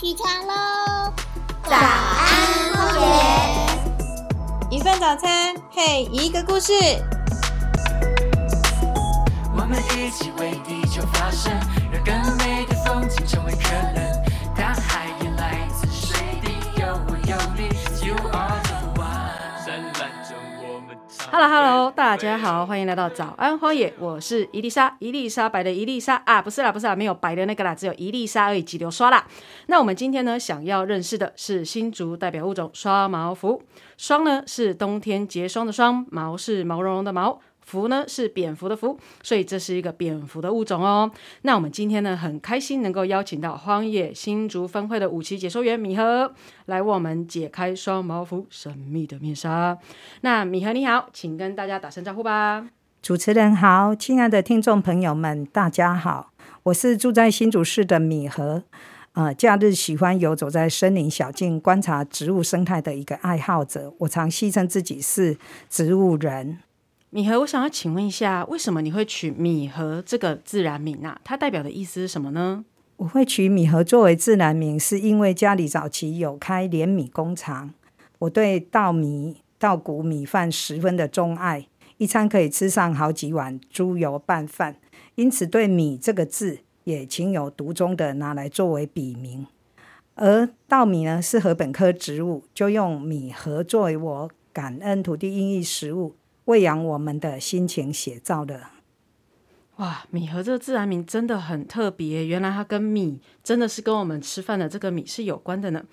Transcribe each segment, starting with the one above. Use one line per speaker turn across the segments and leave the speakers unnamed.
起床喽！
早安，荒野。
一份早餐配一个故事。
我们一起为地球发声，让更美的风景成为可能。大海也来自水滴，有我有你，You are
Hello Hello，大家好，欢迎来到早安荒野，我是伊丽莎，伊丽莎白的伊丽莎啊，不是啦，不是啦，没有白的那个啦，只有伊丽莎而已，急流刷啦。那我们今天呢，想要认识的是新竹代表物种刷毛蝠，霜呢是冬天结霜的霜，毛是毛茸茸的毛。蝠呢是蝙蝠的蝠，所以这是一个蝙蝠的物种哦。那我们今天呢很开心能够邀请到荒野新竹分会的五期解说员米和来为我们解开双毛蝠神秘的面纱。那米和你好，请跟大家打声招呼吧。
主持人好，亲爱的听众朋友们，大家好，我是住在新竹市的米和，呃，假日喜欢游走在森林小径，观察植物生态的一个爱好者。我常戏称自己是植物人。
米和，我想要请问一下，为什么你会取米和这个自然名啊？它代表的意思是什么呢？
我会取米和作为自然名，是因为家里早期有开连米工厂，我对稻米、稻谷米饭十分的钟爱，一餐可以吃上好几碗猪油拌饭，因此对米这个字也情有独钟的拿来作为笔名。而稻米呢是禾本科植物，就用米和作为我感恩土地孕育食物、喂养我们的心情写照的。
哇，米和这个自然名真的很特别，原来它跟米真的是跟我们吃饭的这个米是有关的呢。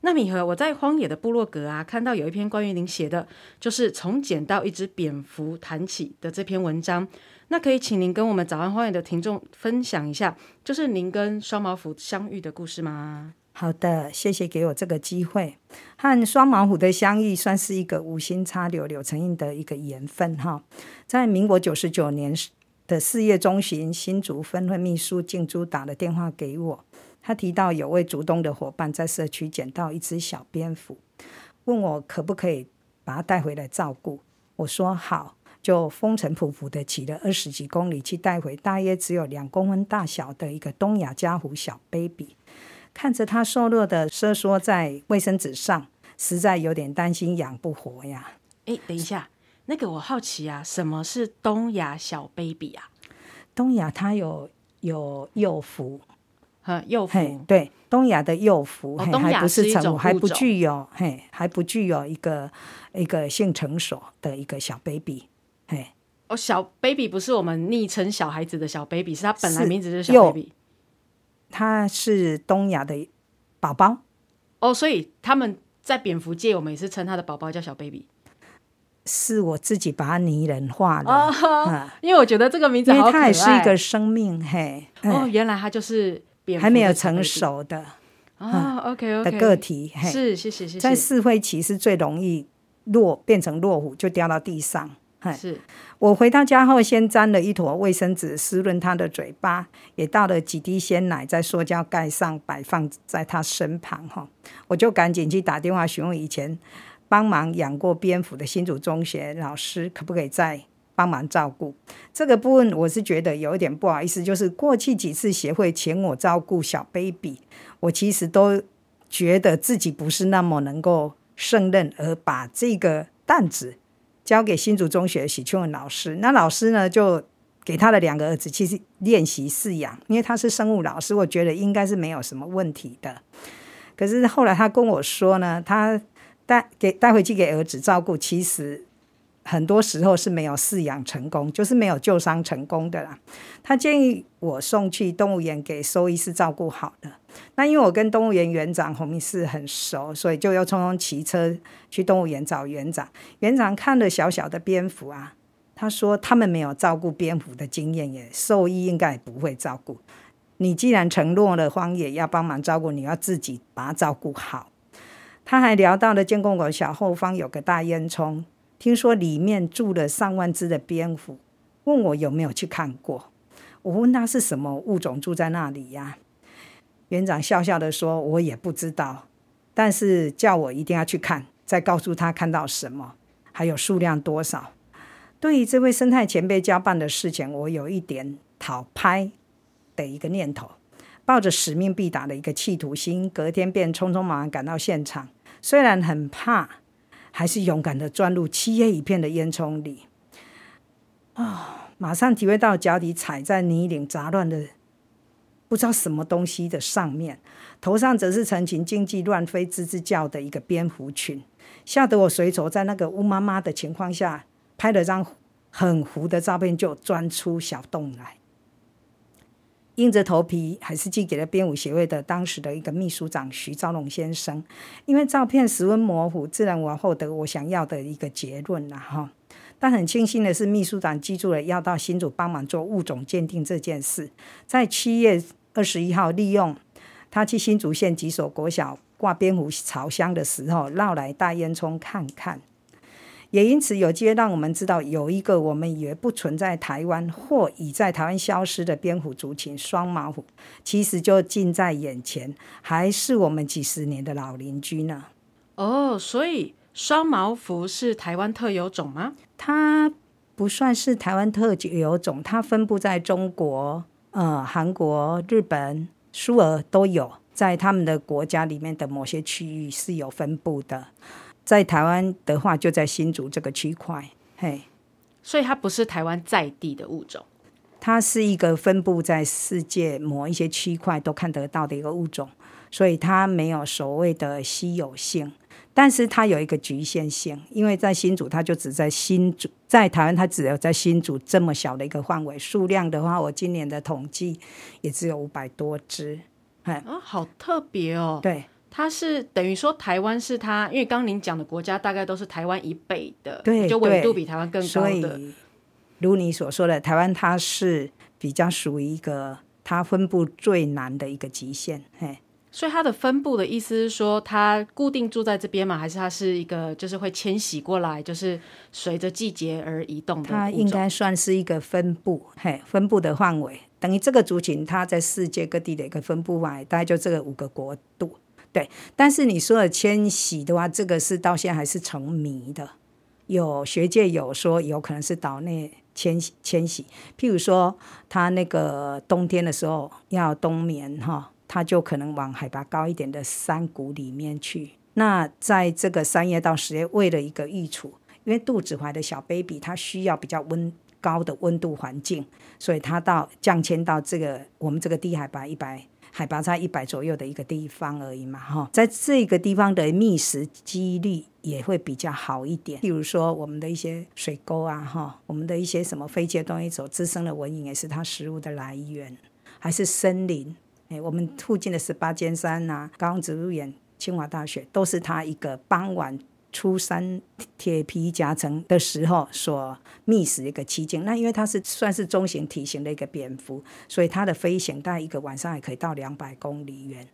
那米和，我在荒野的部落格啊，看到有一篇关于您写的，就是从捡到一只蝙蝠谈起的这篇文章。那可以请您跟我们早安荒野的听众分享一下，就是您跟双毛蝠相遇的故事吗？
好的，谢谢给我这个机会。和双毛虎的相遇，算是一个无心插柳柳成荫的一个缘分哈。在民国九十九年的四月中旬，新竹分会秘书静珠打了电话给我，他提到有位竹东的伙伴在社区捡到一只小蝙蝠，问我可不可以把它带回来照顾。我说好，就风尘仆仆的骑了二十几公里去带回大约只有两公分大小的一个东亚家虎小 baby。看着它瘦弱的瑟缩在卫生纸上，实在有点担心养不活呀。
哎，等一下，那个我好奇啊，什么是东亚小 baby 啊？
东亚它有有幼福，
哈，幼福，
对，东亚的幼蝠，嘿，
哦东亚
还不
是
成，还不具有，嘿，还不具有一个一个性成熟的一个小 baby，嘿，
哦，小 baby 不是我们昵称小孩子的小 baby，是他本来名字就是小 baby。
它是东亚的宝宝，
哦，所以他们在蝙蝠界，我们也是称他的宝宝叫小 baby。
是我自己把它拟人化的，
因为我觉得这个名字
因为
好可爱。
它也是一个生命，嘿，
哦，
嗯
原来他就是蝙蝠
还没有成熟的
啊。OK OK
的个体，嘿，
是，谢谢谢谢。
在四会期是最容易落变成落虎，就掉到地上。嘿，
是
我回到家后，先沾了一坨卫生纸湿润它的嘴巴，也倒了几滴鲜奶在塑胶盖上，摆放在它身旁。哈，我就赶紧去打电话询问以前帮忙养过蝙蝠的新竹中学老师，可不可以再帮忙照顾这个部分？我是觉得有一点不好意思，就是过去几次协会请我照顾小 baby，我其实都觉得自己不是那么能够胜任，而把这个担子交给新竹中学许秋文老师。那老师呢，就给他的两个儿子其实练习饲养，因为他是生物老师，我觉得应该是没有什么问题的。可是后来他跟我说呢，他带给带回去给儿子照顾，其实很多时候是没有饲养成功，就是没有救伤成功的啦。他建议我送去动物园给兽医师照顾好了。那因为我跟动物园园长洪医师很熟，所以就又匆匆骑车去动物园找园长。园长看了小小的蝙蝠啊，他说他们没有照顾蝙蝠的经验，也兽医应该不会照顾。你既然承诺了荒野要帮忙照顾，你要自己把它照顾好。他还聊到了建工馆小后方有个大烟囱，听说里面住了上万只的蝙蝠，问我有没有去看过。我问他是什么物种住在那里呀？园长笑笑的说：“我也不知道，但是叫我一定要去看，再告诉他看到什么，还有数量多少。”对于这位生态前辈交办的事情，我有一点讨拍的一个念头。抱着使命必达的一个企图心，隔天便匆匆忙忙赶到现场。虽然很怕，还是勇敢的钻入漆黑一片的烟囱里。啊、马上体会到脚底踩在泥泞杂乱的不知道什么东西的上面，头上则是成群经济乱飞、吱吱叫的一个蝙蝠群，吓得我随手在那个乌妈妈的情况下拍了张很糊的照片，就钻出小洞来。硬着头皮还是寄给了编舞协会的当时的一个秘书长徐兆龙先生，因为照片十分模糊，自然我获得我想要的一个结论了哈。但很庆幸的是，秘书长记住了要到新主帮忙做物种鉴定这件事，在七月二十一号，利用他去新竹县几所国小挂蝙蝠朝香的时候，绕来大烟囱看看。也因此有机会让我们知道，有一个我们以为不存在台湾或已在台湾消失的蝙蝠族群——双毛虎，其实就近在眼前，还是我们几十年的老邻居呢。
哦，所以双毛蝠是台湾特有种吗？
它不算是台湾特有种，它分布在中国、呃韩国、日本、苏俄都有，在他们的国家里面的某些区域是有分布的。在台湾的话，就在新竹这个区块，嘿，
所以它不是台湾在地的物种。
它是一个分布在世界某一些区块都看得到的一个物种，所以它没有所谓的稀有性。但是它有一个局限性，因为在新竹，它就只在新竹，在台湾它只有在新竹这么小的一个范围。数量的话，我今年的统计也只有五百多只。哎，
啊，好特别哦。
对
它是等于说台湾是它，因为刚刚您讲的国家大概都是台湾以北的，
对
就纬度比台湾更高
所
的。
以如你所说的，台湾它是比较属于一个它分布最难的一个极限。嘿，
所以它的分布的意思是说，它固定住在这边吗？还是它是一个就是会迁徙过来，就是随着季节而移动的？
它应该算是一个分布，嘿，分布的范围等于这个族群它在世界各地的一个分布范围，大概就这个五个国度。对，但是你说的迁徙的话，这个是到现在还是成谜的。有学界有说有可能是岛内迁徙迁徙，譬如说它那个冬天的时候要冬眠哈，它就可能往海拔高一点的山谷里面去。那在这个三月到十月，为了一个育雏，因为肚子怀的小 baby 它需要比较温高的温度环境，所以它到降迁到这个我们这个低海拔一百海拔在一百左右的一个地方而已嘛，哈，在这个地方的觅食几率也会比较好一点。譬如说我们的一些水沟啊，哈，我们的一些什么飞机的东西所滋生的蚊蝇，也是它食物的来源，还是森林。哎，我们附近的十八尖山呐、高雄植物园、清华大学，都是它一个傍晚出山铁皮夹层的时候所觅食一个期间。那因为它是算是中型体型的一个蝙蝠，所以它的飞行大概一个晚上也可以到两百公里远，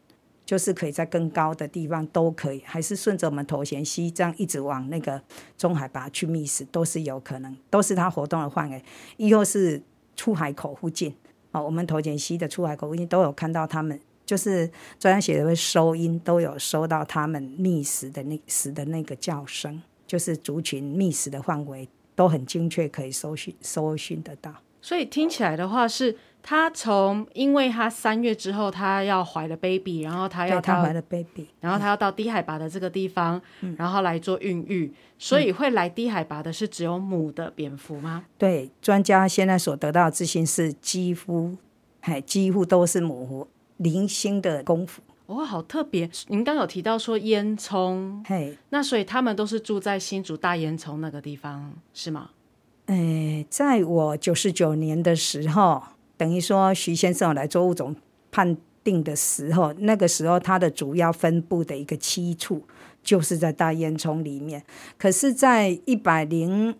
就是可以在更高的地方都可以，还是顺着我们头衔西这样一直往那个中海拔去觅食，都是有可能，都是它活动的范围。亦或是出海口附近，我们头前溪的出海口附近都有看到他们，就是专家协会收音都有收到他们觅食的那食的那个叫声，就是族群觅食的范围都很精确，可以搜寻搜寻得到。
所以听起来的话是，他从因为他三月之后他要怀了 baby，然后他要
他怀了 baby，
然后他要到低海拔的这个地方，
嗯
然后来做孕育，所以会来低海拔的是只有母的蝙蝠吗？
对专家现在所得到的资讯是几乎，嘿，几乎都是母狐零星的功夫，
哦，好特别！您刚有提到说烟囱，
嘿，
那所以他们都是住在新竹大烟囱那个地方，是吗？
诶，在我九十九年的时候，等于说徐先生来做物种判定的时候，那个时候它的主要分布的一个栖处就是在大烟囱里面。可是，在一百零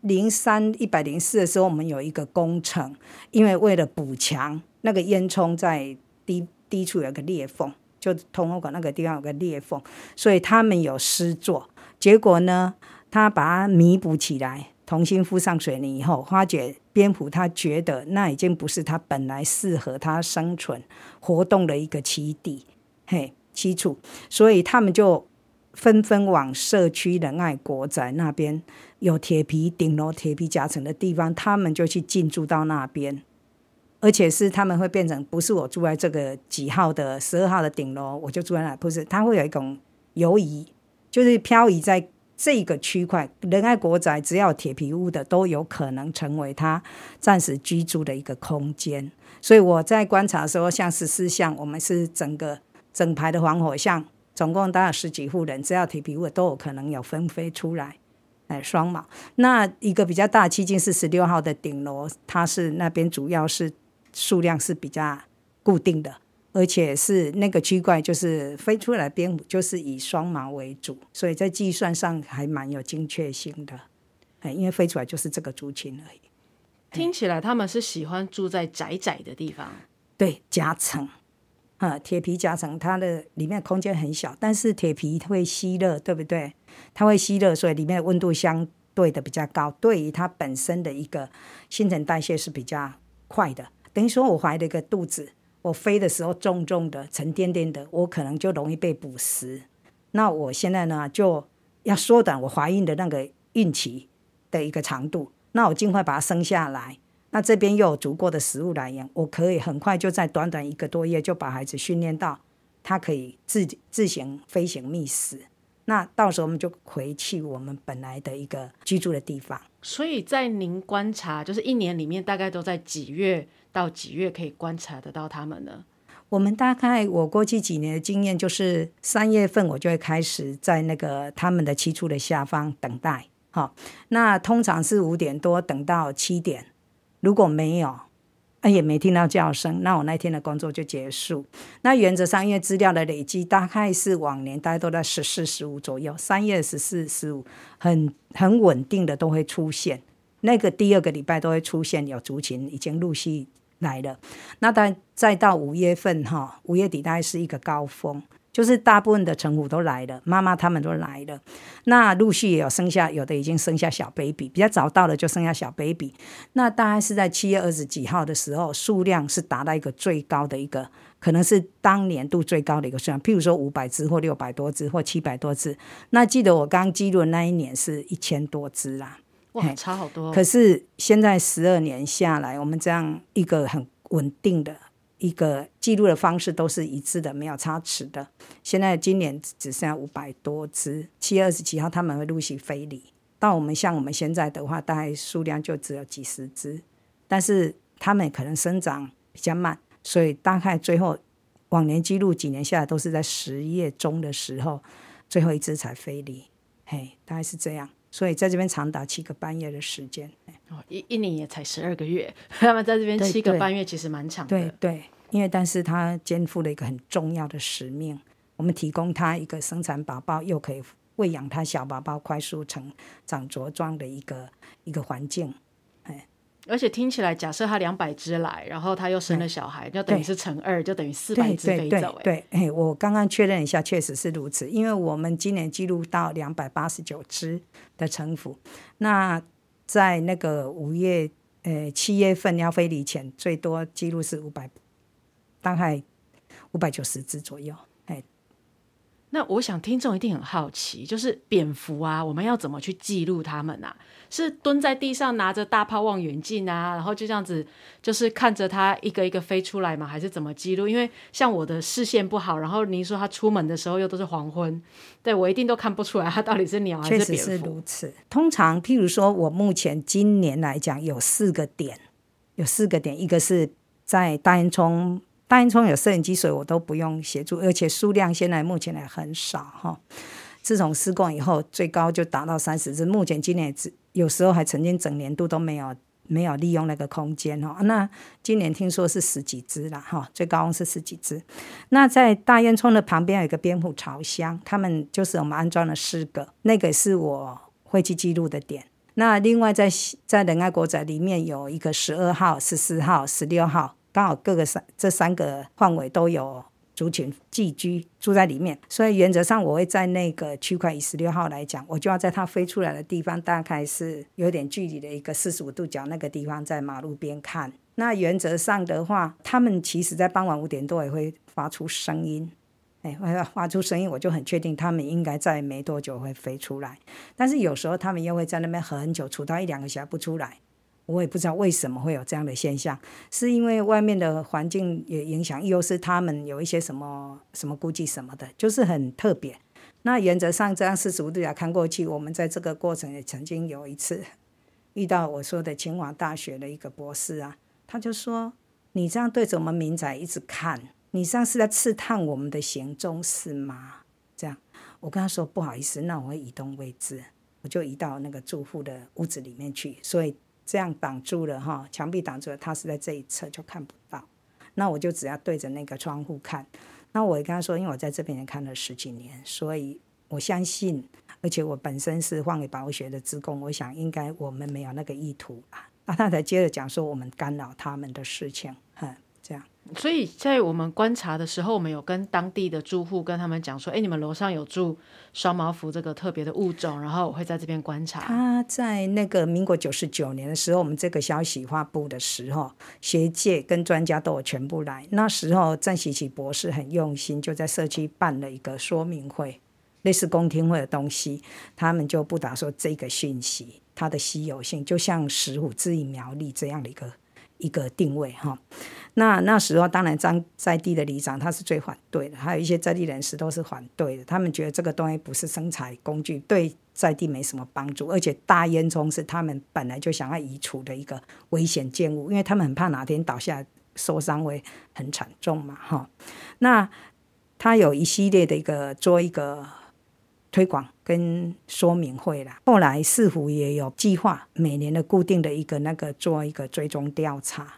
零三、一百零四的时候，我们有一个工程，因为为了补强那个烟囱在低低处有个裂缝，就通风管那个地方有个裂缝，所以他们有施作。结果呢，他把它弥补起来，重新敷上水泥以后，发觉蝙蝠它觉得那已经不是它本来适合它生存活动的一个栖地，嘿，基础，所以他们就纷纷往社区仁爱国宅那边有铁皮顶楼、铁皮夹层的地方，他们就去进驻到那边。而且是他们会变成不是我住在这个几号的十二号的顶楼，我就住在那，不是，它会有一种游移，就是漂移在这个区块。仁爱国宅只要铁皮屋的，都有可能成为他暂时居住的一个空间。所以我在观察的时候，像十四项，我们是整个整排的防火巷，总共大概十几户人，只要铁皮屋的都有可能有分飞出来。哎，双马。那一个比较大七进是十六号的顶楼，它是那边主要是。数量是比较固定的，而且是那个区块就是飞出来蝙蝠就是以双毛为主，所以在计算上还蛮有精确性的。哎，因为飞出来就是这个族群而已。
听起来他们是喜欢住在窄窄的地方，
对夹层啊，铁皮夹层，它的里面空间很小，但是铁皮会吸热，对不对？它会吸热，所以里面的温度相对的比较高，对于它本身的一个新陈代谢是比较快的。等于说，我怀了一个肚子，我飞的时候重重的、沉甸甸的，我可能就容易被捕食。那我现在呢，就要缩短我怀孕的那个孕期的一个长度。那我尽快把它生下来。那这边又有足够的食物来源，我可以很快就在短短一个多月就把孩子训练到他可以自自行飞行觅食。那到时候我们就回去我们本来的一个居住的地方。
所以在您观察，就是一年里面大概都在几月？到几月可以观察得到他们呢？
我们大概我过去几年的经验就是三月份我就会开始在那个他们的栖处的下方等待，好，那通常是五点多等到七点，如果没有，啊也没听到叫声，那我那天的工作就结束。那原则上因为资料的累积，大概是往年大概都在十四十五左右，三月十四十五很很稳定的都会出现，那个第二个礼拜都会出现有族群已经陆续。来了，那再再到五月份哈，五月底大概是一个高峰，就是大部分的成虎都来了，妈妈他们都来了，那陆续也有生下，有的已经生下小 baby，比较早到了就生下小 baby，那大概是在七月二十几号的时候，数量是达到一个最高的一个，可能是当年度最高的一个数量，譬如说五百只或六百多只或七百多只，那记得我刚记录那一年是一千多只啦。
哇，差好多！
可是现在十二年下来，我们这样一个很稳定的一个记录的方式都是一致的，没有差池的。现在今年只剩下五百多只，七月二十七号他们会陆续飞离。到我们像我们现在的话，大概数量就只有几十只，但是他们可能生长比较慢，所以大概最后往年记录几年下来都是在十月中的时候，最后一只才飞离。嘿，大概是这样。所以在这边长达七个半月的时间，
哦，一一年也才十二个月，他们在这边七个半月其实蛮长的。
对对，因为但是他肩负了一个很重要的使命，我们提供他一个生产宝宝，又可以喂养他小宝宝快速成长茁壮的一个一个环境。
而且听起来，假设他两百只来，然后他又生了小孩，就等于是乘二，就等于四百只飞走。
对，哎，我刚刚确认一下，确实是如此。因为我们今年记录到两百八十九只的成幅，那在那个五月呃七月份要飞离前，最多记录是五百，大概五百九十只左右。哎，
那我想听众一定很好奇，就是蝙蝠啊，我们要怎么去记录它们啊？是蹲在地上拿着大炮望远镜啊，然后就这样子，就是看着它一个一个飞出来嘛，还是怎么记录？因为像我的视线不好，然后您说它出门的时候又都是黄昏，对我一定都看不出来它到底是鸟还是蝙蝠。
确实是如此。通常，譬如说我目前今年来讲有四个点，有四个点，一个是在大烟囱，大烟囱有摄影机，所以我都不用协助，而且数量现在目前也很少哈。自从施工以后，最高就达到三十只，目前今年只。有时候还曾经整年度都没有没有利用那个空间哈，那今年听说是十几只了哈，最高是十几只。那在大烟囱的旁边有一个蝙蝠巢箱，他们就是我们安装了四个，那个是我会去记录的点。那另外在在仁爱国宅里面有一个十二号、十四号、十六号，刚好各个三这三个范围都有。族群寄居住在里面，所以原则上我会在那个区块以十六号来讲，我就要在它飞出来的地方，大概是有点距离的一个四十五度角那个地方，在马路边看。那原则上的话，他们其实在傍晚五点多也会发出声音，哎，发出声音，我就很确定他们应该在没多久会飞出来。但是有时候他们又会在那边很久，处到一两个小时不出来，我也不知道为什么会有这样的现象，是因为外面的环境也影响，又是他们有一些什么什么估计什么的，就是很特别。那原则上这样四十五度角看过去，我们在这个过程也曾经有一次遇到我说的清华大学的一个博士啊，他就说：“你这样对着我们民宅一直看，你这样是在刺探我们的行踪是吗？”这样，我跟他说：“不好意思，那我会移动位置，我就移到那个住户的屋子里面去，所以这样挡住了哈，墙壁挡住了，他是在这一侧就看不到。那我就只要对着那个窗户看。”那我跟他说，因为我在这边也看了十几年，所以我相信，而且我本身是放给保护学的职工，我想应该我们没有那个意图啊。那他才接着讲说，我们干扰他们的事情，哼，
所以在我们观察的时候，我们有跟当地的住户跟他们讲说，哎，你们楼上有住双毛蝠这个特别的物种，然后我会在这边观察。
他在那个民国九十九年的时候，我们这个消息发布的时候，学界跟专家都有全部来。那时候郑喜奇博士很用心，就在社区办了一个说明会，类似公听会的东西，他们就不打说这个讯息它的稀有性，就像石虎之于苗栗这样的一个一个定位哈。那那时候当然，在在地的里长他是最反对的，还有一些在地人士都是反对的。他们觉得这个东西不是生产工具，对在地没什么帮助，而且大烟囱是他们本来就想要移除的一个危险建物，因为他们很怕哪天倒下受伤会很惨重嘛，哈。那他有一系列的一个做一个推广跟说明会啦。后来市府也有计划，每年的固定的一个那个做一个追踪调查。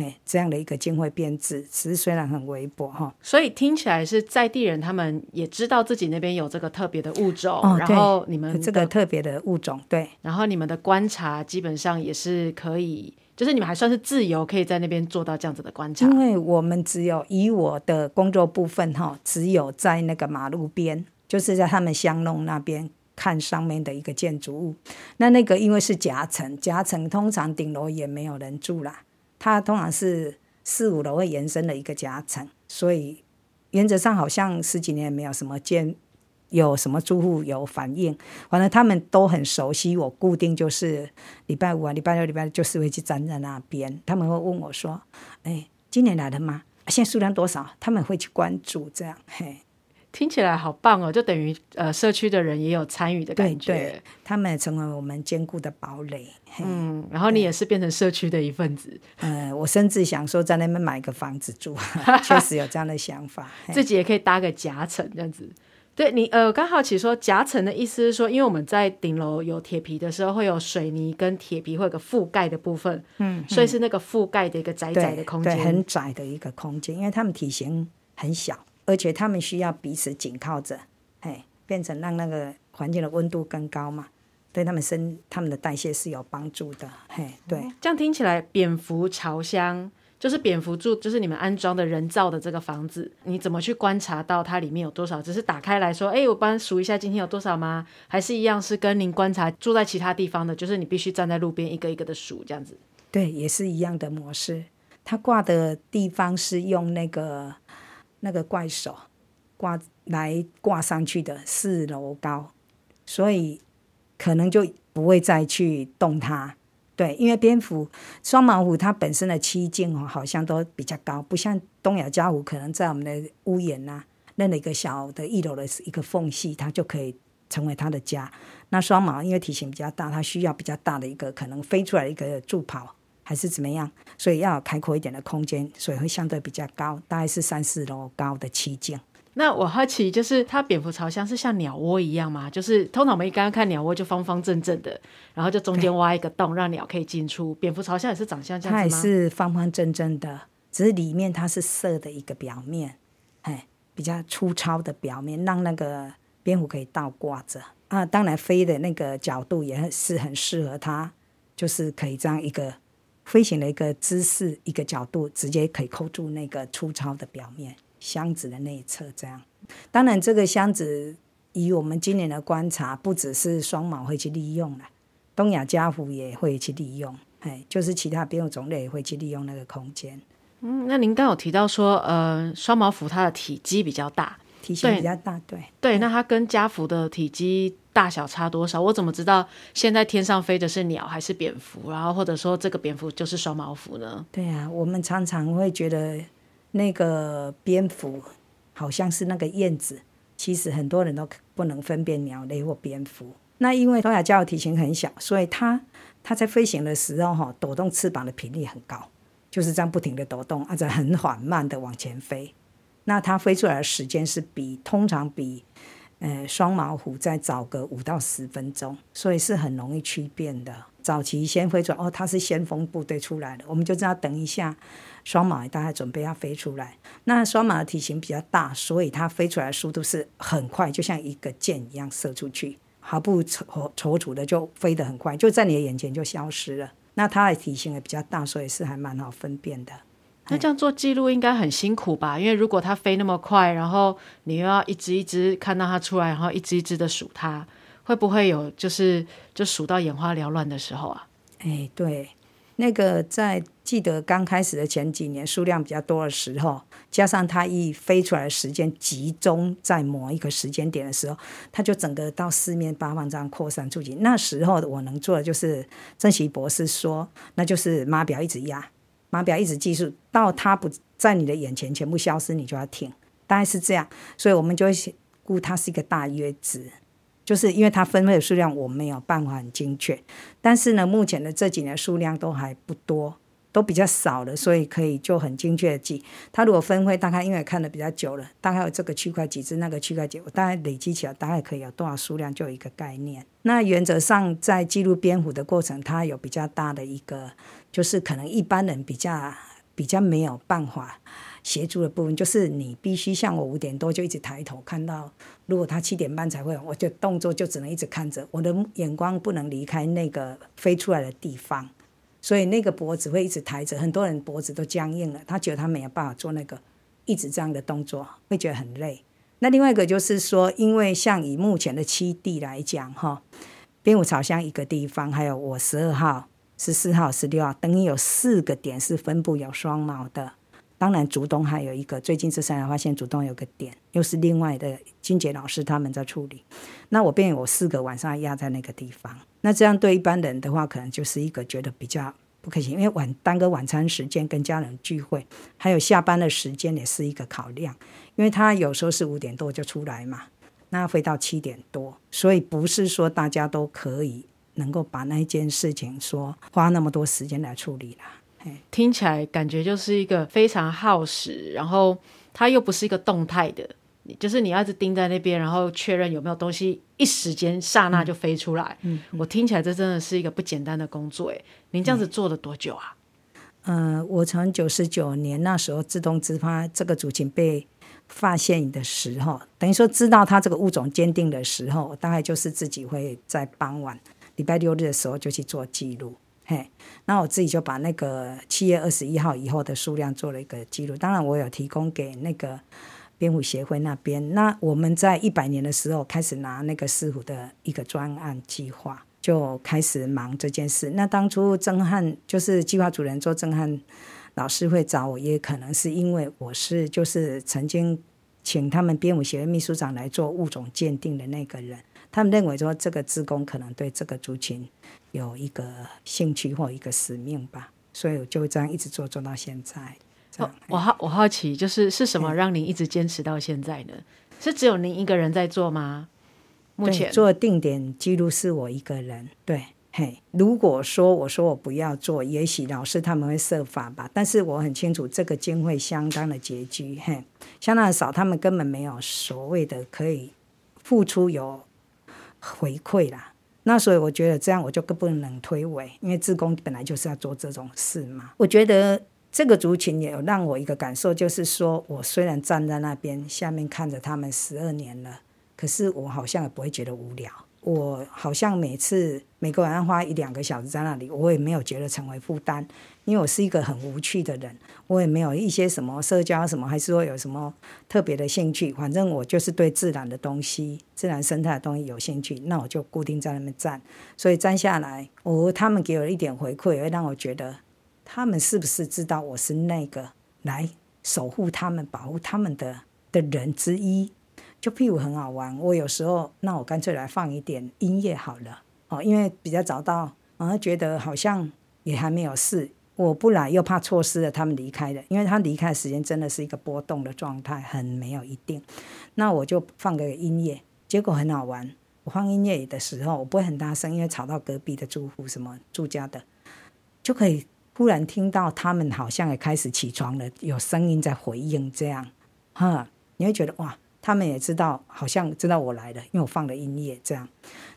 嘿，这样的一个经费编制，其实虽然很微薄哈，
所以听起来是在地人他们也知道自己那边有这个特别的物种，
哦
然后你们
这个特别的物种，对
然后你们的观察基本上也是可以，就是你们还算是自由，可以在那边做到这样子的观察。
因为我们只有以我的工作部分哈，只有在那个马路边，就是在他们乡弄那边看上面的一个建筑物。那那个因为是夹层，夹层通常顶楼也没有人住啦，它通常是四五楼会延伸的一个夹层，所以原则上好像十几年没有什么见。有什么住户有反应，反正他们都很熟悉。我固定就是礼拜五啊、礼拜六、礼拜六就是会去站在那边，他们会问我说：“哎，今年来了吗？现在数量多少？”他们会去关注这样，嘿，
听起来好棒哦，就等于呃社区的人也有参与的感觉。
对，他们成为我们坚固的堡垒。
嗯，然后你也是变成社区的一份子，
嗯，我甚至想说在那边买个房子住，确实有这样的想法。
自己也可以搭个夹层这样子。对你，呃，刚好奇说夹层的意思是说，因为我们在顶楼有铁皮的时候，会有水泥跟铁皮会有个覆盖的部分，嗯，所以是那个覆盖的一个窄窄的空间，
对，很窄的一个空间，因为他们体型很小，而且他们需要彼此紧靠着，哎，变成让那个环境的温度更高嘛，对他们身他们的代谢是有帮助的，嘿，对。
这样听起来，蝙蝠巢箱就是蝙蝠住，就是你们安装的人造的这个房子，你怎么去观察到它里面有多少？只是打开来说，哎，我帮数一下今天有多少吗？还是一样是跟您观察住在其他地方的，就是你必须站在路边一个一个的数这样子。
对，也是一样的模式。它挂的地方是用那个那个怪手挂来挂上去的，四楼高，所以可能就不会再去动它。对，因为蝙蝠、双毛虎它本身的栖境哦，好像都比较高，不像东亚家虎，可能在我们的屋檐呐、任何一个小的一楼的一个缝隙，它就可以成为它的家。那双毛因为体型比较大，它需要比较大的一个可能飞出来一个助跑，还是怎么样，所以要有开阔一点的空间，所以会相对比较高，大概是三四楼高的栖境。
那我好奇，就是它蝙蝠巢箱是像鸟窝一样吗？就是通常我们刚刚看鸟窝就方方正正的，然后就中间挖一个洞让鸟可以进出。蝙蝠巢箱也是长相这
它也
样子吗？
是方方正正的，只是里面它是色的一个表面，哎，比较粗糙的表面，让那个蝙蝠可以倒挂着啊。当然飞的那个角度也很是很适合它，就是可以这样一个飞行的一个姿势，一个角度，直接可以扣住那个粗糙的表面箱子的内侧这样。当然，这个箱子以我们今年的观察，不只是双毛会去利用了，东亚家虎也会去利用，哎，就是其他蝙蝠种类也会去利用那个空间。
嗯，那您刚有提到说，呃，双毛蝠它的体积比较大，
体型比较大，对。
对，那它跟家福的体积大小差多少？我怎么知道现在天上飞的是鸟还是蝙蝠？然后或者说这个蝙蝠就是双毛蝠呢？
对啊，我们常常会觉得那个蝙蝠好像是那个燕子，其实很多人都不能分辨鸟类或蝙蝠。那因为东亚家的体型很小，所以它它在飞行的时候哈，抖动翅膀的频率很高，就是这样不停的抖动，而且很缓慢的往前飞。那它飞出来的时间是比通常比呃双毛虎再早个五到十分钟，所以是很容易区辨的。早期先飞出来，哦，它是先锋部队出来的，我们就知道等一下双马大概准备要飞出来。那双马的体型比较大，所以它飞出来的速度是很快，就像一个箭一样射出去，毫不踌踌躇的就飞得很快，就在你的眼前就消失了。那它的体型也比较大，所以是还蛮好分辨的。
那这样做记录应该很辛苦吧？因为如果它飞那么快，然后你又要一只一只看到它出来，然后一只一只的数它，会不会有就是就数到眼花缭乱的时候啊？
哎，对，那个在记得刚开始的前几年数量比较多的时候，加上它一飞出来的时间集中在某一个时间点的时候，它就整个到四面八方这样扩散出去。那时候我能做的就是郑习博士说，那就是码表一直压，码表一直计数，到它不在你的眼前全部消失，你就要停，大概是这样。所以我们就会估它是一个大约值。就是因为它分配的数量我没有办法很精确，但是呢，目前的这几年数量都还不多，都比较少了，所以可以就很精确的记。它如果分配大概，因为看的比较久了，大概有这个区块几只，那个区块几，我大概累积起来大概可以有多少数量，就有一个概念。那原则上在记录蝙蝠的过程，它有比较大的一个，就是可能一般人比较比较没有办法。协助的部分就是你必须像我五点多就一直抬头看到，如果他七点半才会，我就动作就只能一直看着，我的眼光不能离开那个飞出来的地方，所以那个脖子会一直抬着，很多人脖子都僵硬了，他觉得他没有办法做那个一直这样的动作，会觉得很累。那另外一个就是说，因为像以目前的七地来讲，哈，边五草乡一个地方，还有我十二号、十四号、十六号，等于有四个点是分布有双毛的。当然，竹东还有一个，最近这三年发现竹东有个点，又是另外的金杰老师他们在处理。那我便有四个晚上压在那个地方。那这样对一般人的话，可能就是一个觉得比较不可行，因为晚耽搁晚餐时间跟家人聚会，还有下班的时间也是一个考量。因为他有时候是五点多就出来嘛，那飞到七点多，所以不是说大家都可以能够把那件事情说花那么多时间来处理啦。
听起来感觉就是一个非常耗时，然后它又不是一个动态的，就是你要一直盯在那边，然后确认有没有东西，一时间刹那就飞出来。嗯，我听起来这真的是一个不简单的工作。哎，您这样子做了多久啊？
嗯，我从九十九年那时候自动自发这个族群被发现的时候，等于说知道它这个物种鉴定的时候，大概就是自己会在傍晚礼拜六日的时候就去做记录。嘿，那我自己就把那个七月二十一号以后的数量做了一个记录。当然，我有提供给那个蝙蝠协会那边。那我们在一百年的时候开始拿那个师傅的一个专案计划，就开始忙这件事。那当初曾汉就是计划主任做曾汉老师会找我，也可能是因为我是就是曾经请他们蝙蝠协会秘书长来做物种鉴定的那个人。他们认为说这个职工可能对这个族群有一个兴趣或一个使命吧，所以我就这样一直做做到现在。
我好我好奇，就是是什么让您一直坚持到现在呢？是只有您一个人在做吗？目前
做定点记录是我一个人。对，嘿，如果说我说我不要做，也许老师他们会设法吧。但是我很清楚这个经费相当的拮据，嘿，相当的少，他们根本没有所谓的可以付出有。回馈啦，那所以我觉得这样我就更不能推诿，因为自工本来就是要做这种事嘛。我觉得这个族群也有让我一个感受，就是说我虽然站在那边下面看着他们十二年了，可是我好像也不会觉得无聊。我好像每次每个晚上花一两个小时在那里，我也没有觉得成为负担。因为我是一个很无趣的人，我也没有一些什么社交什么，还是说有什么特别的兴趣。反正我就是对自然的东西、自然生态的东西有兴趣，那我就固定在那边站。所以站下来，我他们给我一点回馈，也会让我觉得他们是不是知道我是那个来守护他们、保护他们的的人之一。就譬如很好玩，我有时候那我干脆来放一点音乐好了，哦，因为比较早到，然后觉得好像也还没有事，我不来又怕错失了他们离开的，因为他离开的时间真的是一个波动的状态，很没有一定。那我就放个音乐，结果很好玩。我放音乐的时候，我不会很大声，因为吵到隔壁的住户什么住家的，就可以忽然听到他们好像也开始起床了，有声音在回应，这样，哈，你会觉得哇，他们也知道，好像知道我来了，因为我放了音乐这样。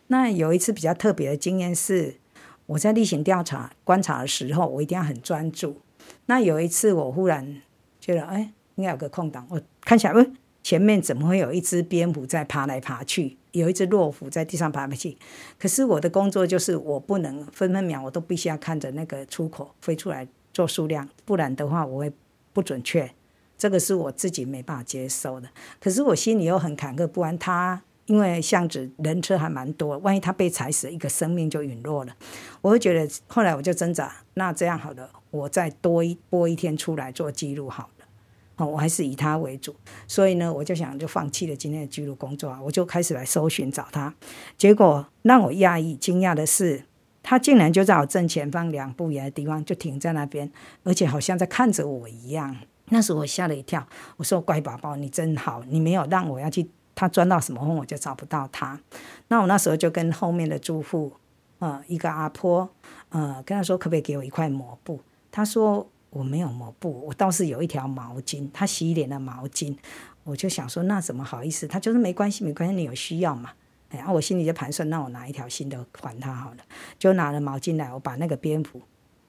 那有一次比较特别的经验是，我在例行调查观察的时候，我一定要很专注。那有一次我忽然觉得，哎，应该有个空档，我看起来，喂，前面怎么会有一只蝙蝠在爬来爬去？有一只骆虎在地上爬来爬去。可是我的工作就是我不能分分秒我都必须要看着那个出口飞出来做数量，不然的话我会不准确。这个是我自己没办法接受的。可是我心里又很坎坷，不然他因为巷子人车还蛮多，万一他被踩死，一个生命就陨落了。我会觉得，后来我就挣扎，那这样好了，我再多一播一天出来做记录好了。哦，我还是以他为主，所以呢，我就想就放弃了今天的记录工作，我就开始来搜寻找他。结果让我讶异、惊讶的是，他竟然就在我正前方两步远的地方就停在那边，而且好像在看着我一样。那时我吓了一跳，我说：“乖宝宝，你真好，你没有让我要去他钻到什么缝，我就找不到他。”那我那时候就跟后面的住户，呃，一个阿婆，呃，跟他说可不可以给我一块抹布？他说。我没有抹布，我倒是有一条毛巾，他洗脸的毛巾，我就想说那怎么好意思？他就是没关系，没关系，你有需要嘛？哎，然后我心里就盘算，那我拿一条新的还他好了，就拿了毛巾来，我把那个蝙蝠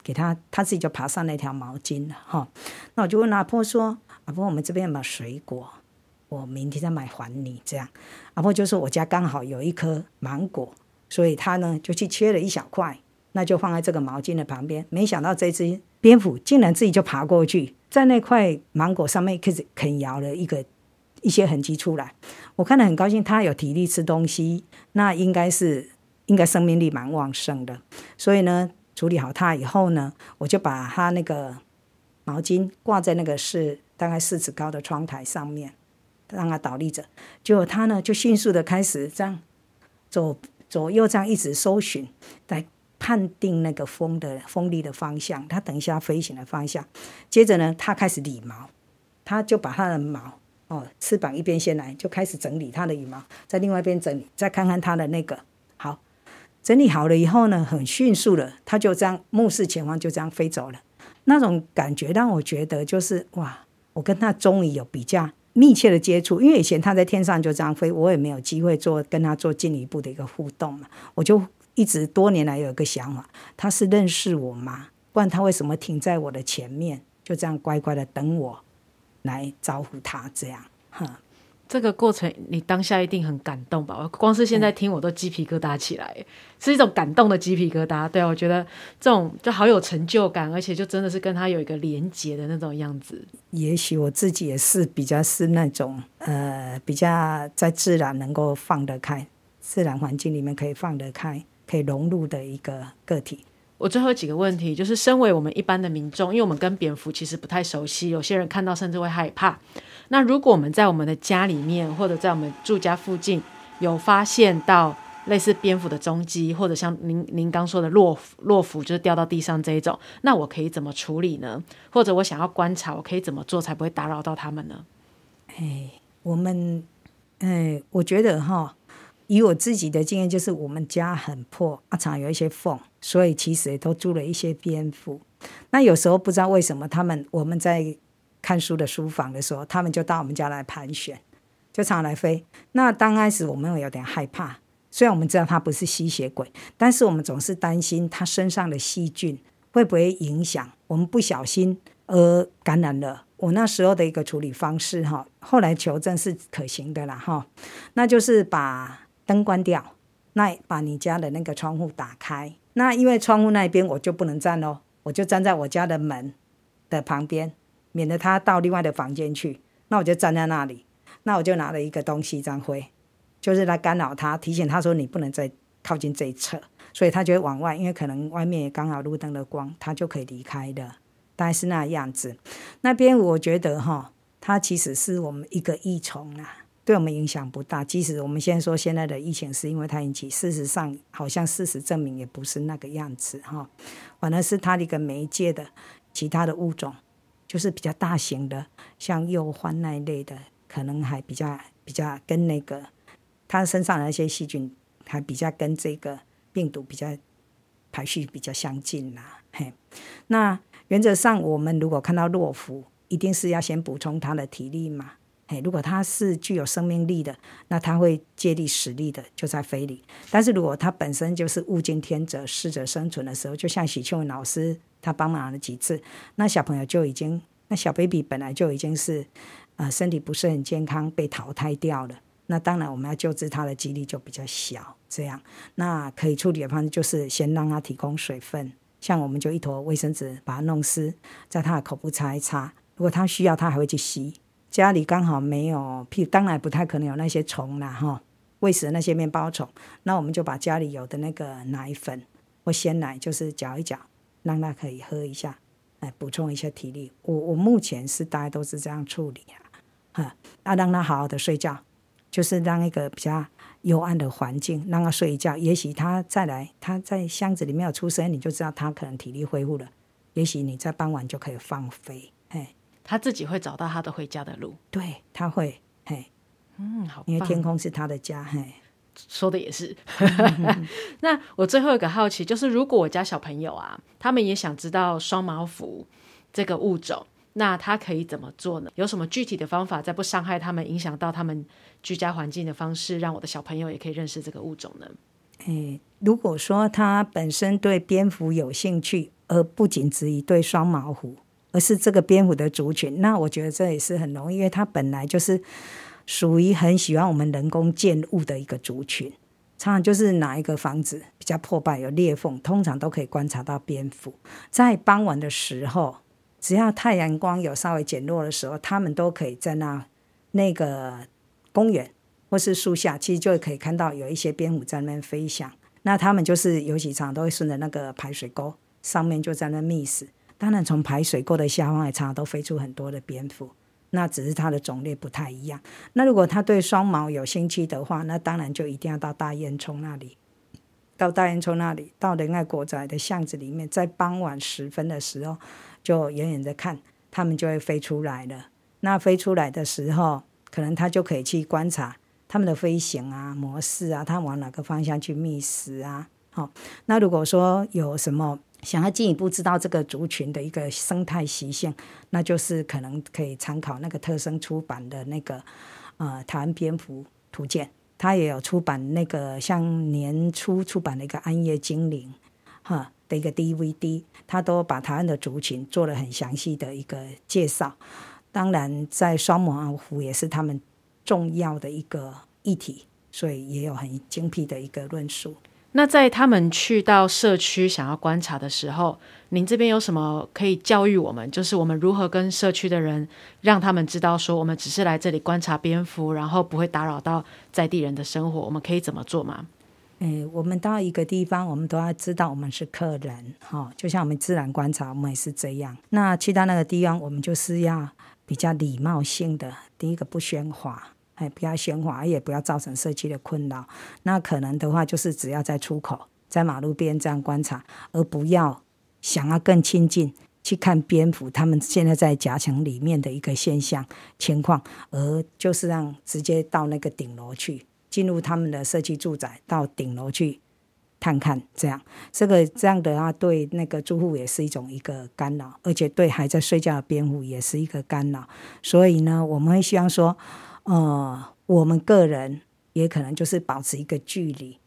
给他，他自己就爬上那条毛巾了哈。那我就问阿婆说：“阿婆，我们这边有没有水果？我明天再买还你。”这样，阿婆就说：“我家刚好有一颗芒果，所以他呢就去切了一小块，那就放在这个毛巾的旁边。没想到这只。”蝙蝠竟然自己就爬过去，在那块芒果上面开始啃咬了一个一些痕迹出来。我看得很高兴，它有体力吃东西，那应该是应该生命力蛮旺盛的。所以呢，处理好它以后呢，我就把它那个毛巾挂在那个是大概四尺高的窗台上面，让它倒立着。结果它呢就迅速的开始这样左左右这样一直搜寻，来。判定那个风的风力的方向，它等一下飞行的方向。接着呢，它开始理毛，它就把它的毛哦，翅膀一边先来，就开始整理它的羽毛，在另外一边整理，再看看它的那个，整理好了以后呢，很迅速的，它就这样目视前方，就这样飞走了。那种感觉让我觉得就是哇，我跟它终于有比较密切的接触，因为以前它在天上就这样飞，我也没有机会做跟它做进一步的一个互动嘛，我就。一直多年来有一个想法，他是认识我吗？不然他为什么停在我的前面，就这样乖乖的等我来招呼他？这样，哈，
这个过程你当下一定很感动吧？我光是现在听我都鸡皮疙瘩起来，是一种感动的鸡皮疙瘩。对啊，我觉得这种就好有成就感，而且就真的是跟他有一个连结的那种样子。
也许我自己也是比较是那种呃，比较在自然能够放得开，自然环境里面可以放得开。可以融入的一个个体。
我最后几个问题就是：身为我们一般的民众，因为我们跟蝙蝠其实不太熟悉，有些人看到甚至会害怕。那如果我们在我们的家里面，或者在我们住家附近有发现到类似蝙蝠的踪迹，或者像您您刚说的落落蝠就是掉到地上这一种，那我可以怎么处理呢？或者我想要观察，我可以怎么做才不会打扰到他们呢？
哎，我们哎，我觉得哈。以我自己的经验，就是我们家很破，啊，常有一些缝，所以其实都住了一些蝙蝠。那有时候不知道为什么，他们我们在看书的书房的时候，他们就到我们家来盘旋，就常来飞。那刚开始我们有点害怕，虽然我们知道它不是吸血鬼，但是我们总是担心它身上的细菌会不会影响我们不小心而感染了。我那时候的一个处理方式，哈，后来求证是可行的啦，哈，那就是把。灯关掉，那把你家的那个窗户打开。那因为窗户那边我就不能站喽，我就站在我家的门的旁边，免得他到另外的房间去。那我就站在那里，那我就拿了一个东西张灰，就是来干扰他，提醒他说你不能再靠近这一侧，所以他就会往外，因为可能外面也刚好路灯的光，他就可以离开的，大概是那样子。那边我觉得哈，它其实是我们一个益虫啊。对我们影响不大。即使我们现在说现在的疫情是因为它引起，事实上好像事实证明也不是那个样子哈，反而是它的一个媒介的其他的物种，就是比较大型的，像幼獾那一类的，可能还比较比较跟那个它身上的那些细菌还比较跟这个病毒比较排序比较相近啦。嘿，那原则上我们如果看到弱蝠，一定是要先补充它的体力嘛。嘿，如果它是具有生命力的，那它会借力使力的就在飞里。但是如果它本身就是物竞天择、适者生存的时候，就像许庆文老师他帮忙了几次，那小朋友就已经，那小 baby 本来就已经是，呃，身体不是很健康，被淘汰掉了。那当然我们要救治它的几率就比较小。这样，那可以处理的方式就是先让它提供水分，像我们就一坨卫生纸把它弄湿，在它的口部擦一擦。如果它需要，它还会去吸。家里刚好没有，譬如当然不太可能有那些虫啦，哈，喂食那些面包虫，那我们就把家里有的那个奶粉或鲜奶，就是搅一搅，让它可以喝一下，来补充一下体力。我我目前是大家都是这样处理啊，哈，那让它好好的睡觉，就是让一个比较幽暗的环境让它睡一觉。也许它再来，它在箱子里面有出生，你就知道它可能体力恢复了。也许你在傍晚就可以放飞，哎。
他自己会找到他的回家的路，
对他会，嘿，
嗯，好，
因为天空是他的家，嘿，
说的也是。那我最后一个好奇就是，如果我家小朋友啊，他们也想知道双毛蝠这个物种，那他可以怎么做呢？有什么具体的方法，在不伤害他们、影响到他们居家环境的方式，让我的小朋友也可以认识这个物种呢？
诶，如果说他本身对蝙蝠有兴趣，而不仅止于对双毛蝠。而是这个蝙蝠的族群，那我觉得这也是很容易，因为它本来就是属于很喜欢我们人工建物的一个族群。常常就是哪一个房子比较破败、有裂缝，通常都可以观察到蝙蝠。在傍晚的时候，只要太阳光有稍微减弱的时候，它们都可以在那那个公园或是树下，其实就可以看到有一些蝙蝠在那边飞翔。那它们就是有几场都会顺着那个排水沟上面就在那觅食。当然，从排水沟的下方也常都飞出很多的蝙蝠，那只是它的种类不太一样。那如果他对双毛有兴趣的话，那当然就一定要到大烟囱那里，到大烟囱那里，到仁爱国宅的巷子里面，在傍晚时分的时候，就远远的看，它们就会飞出来了。那飞出来的时候，可能他就可以去观察它们的飞行啊、模式啊，它往哪个方向去觅食啊。好，那如果说有什么，想要进一步知道这个族群的一个生态习性，那就是可能可以参考那个特生出版的那个呃《台湾蝙蝠图鉴》，它也有出版那个像年初出版的一个《暗夜精灵》哈的一个 DVD，它都把台湾的族群做了很详细的一个介绍。当然，在双毛蝠也是他们重要的一个议题，所以也有很精辟的一个论述。
那在他们去到社区想要观察的时候，您这边有什么可以教育我们？就是我们如何跟社区的人，让他们知道说，我们只是来这里观察蝙蝠，然后不会打扰到在地人的生活。我们可以怎么做吗？
诶，我们到一个地方，我们都要知道我们是客人，哈，就像我们自然观察，我们也是这样。那去到那个地方，我们就是要比较礼貌性的，第一个不喧哗。哎，不要喧哗，也不要造成社区的困扰。那可能的话，就是只要在出口、在马路边这样观察，而不要想要更亲近去看蝙蝠。他们现在在夹层里面的一个现象情况，而就是让直接到那个顶楼去，进入他们的社区住宅，到顶楼去看看。这样，这个这样的话，对那个住户也是一种一个干扰，而且对还在睡觉的蝙蝠也是一个干扰。所以呢，我们会希望说。呃，我们个人也可能就是保持一个距离，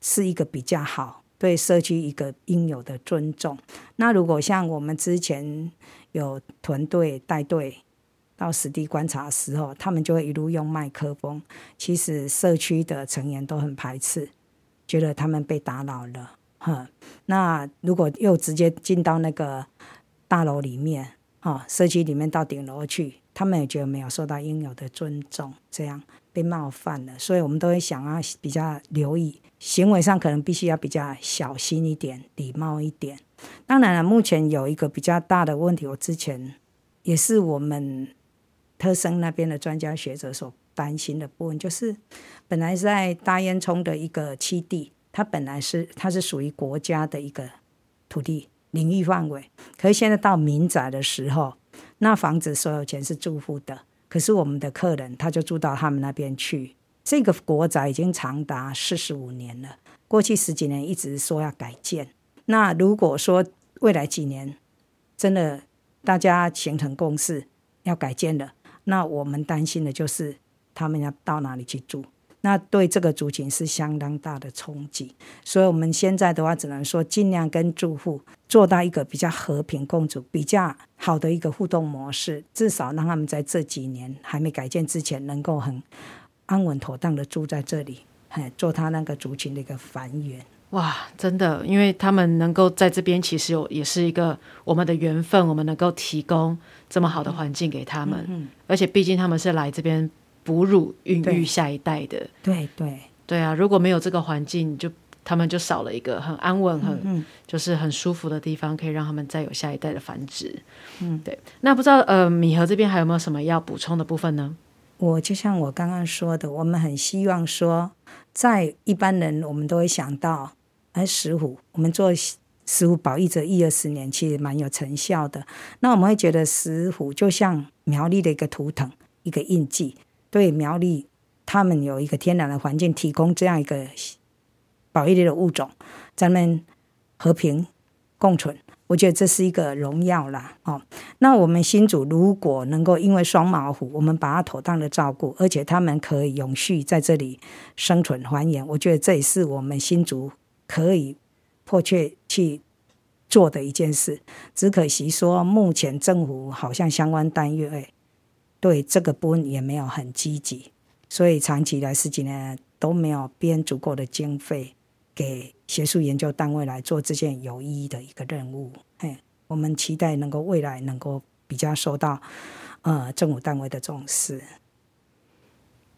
是一个比较好，对社区一个应有的尊重。那如果像我们之前有团队带队到实地观察的时候，他们就会一路用麦克风，其实社区的成员都很排斥，觉得他们被打扰了。哈，那如果又直接进到那个大楼里面，哈，社区里面到顶楼去。他们也觉得没有受到应有的尊重，这样被冒犯了，所以我们都会想要比较留意行为上，可能必须要比较小心一点，礼貌一点。当然了，目前有一个比较大的问题，我之前也是我们特生那边的专家学者所担心的部分，就是本来在大烟囱的一个基地，它本来是它是属于国家的一个土地领域范围，可是现在到民宅的时候，那房子所有权是住户的，可是我们的客人他就住到他们那边去。这个国宅已经长达四十五年了，过去十几年一直说要改建。那如果说未来几年真的大家形成共识要改建了，那我们担心的就是他们要到哪里去住，那对这个族群是相当大的冲击。所以我们现在的话，只能说尽量跟住户做到一个比较和平共处、比较好的一个互动模式，至少让他们在这几年还没改建之前，能够很。安稳妥当的住在这里，哎，做他那个族群的一个繁衍。
哇，真的，因为他们能够在这边，其实有也是一个我们的缘分，我们能够提供这么好的环境给他们。嗯，而且毕竟他们是来这边哺乳、孕育下一代的。
对对
对啊！如果没有这个环境，就他们就少了一个很安稳、很就是很舒服的地方，可以让他们再有下一代的繁殖。嗯，对。那不知道呃，米盒这边还有没有什么要补充的部分呢？
我就像我刚刚说的，我们很希望说，在一般人我们都会想到，哎，石虎，我们做石虎保育者一二十年，其实蛮有成效的。那我们会觉得石虎就像苗栗的一个图腾，一个印记，对苗栗他们有一个天然的环境，提供这样一个保育类的物种，咱们和平共存。我觉得这是一个荣耀啦，哦，那我们新主如果能够因为双毛虎，我们把它妥当的照顾，而且它们可以永续在这里生存繁衍，我觉得这也是我们新竹可以迫切去做的一件事。只可惜说，目前政府好像相关单位对这个部分也没有很积极，所以长期来十几年都没有编足够的经费。给学术研究单位来做这件有意义的一个任务，嘿，我们期待能够未来能够比较受到呃政府单位的重视。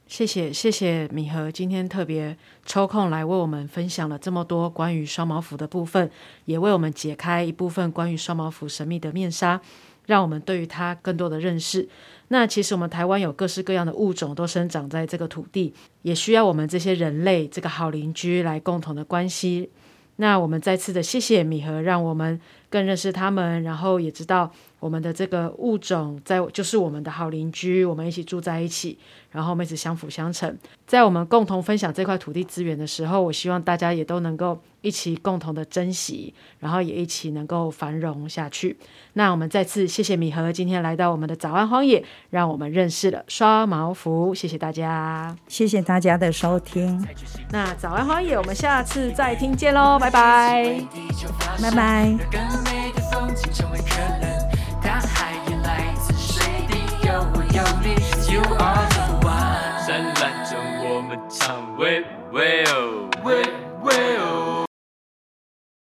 谢谢谢谢米和今天特别抽空来为我们分享了这么多关于双毛蝠的部分，也为我们解开一部分关于双毛蝠神秘的面纱，让我们对于它更多的认识。那其实我们台湾有各式各样的物种都生长在这个土地，也需要我们这些人类这个好邻居来共同的关系。那我们再次的谢谢米和，让我们更认识他们，然后也知道我们的这个物种在就是我们的好邻居，我们一起住在一起，然后我们一直相辅相成。在我们共同分享这块土地资源的时候，我希望大家也都能够一起共同的珍惜，然后也一起能够繁荣下去。那我们再次谢谢米和今天来到我们的早安荒野，让我们认识了刷毛服。谢谢大家，
谢谢大家的收听。
那早安荒野，我们下次再听见喽，拜拜，
拜拜。
美的风景成为可能。大海也来自水底，有我有你，You are the one。们唱。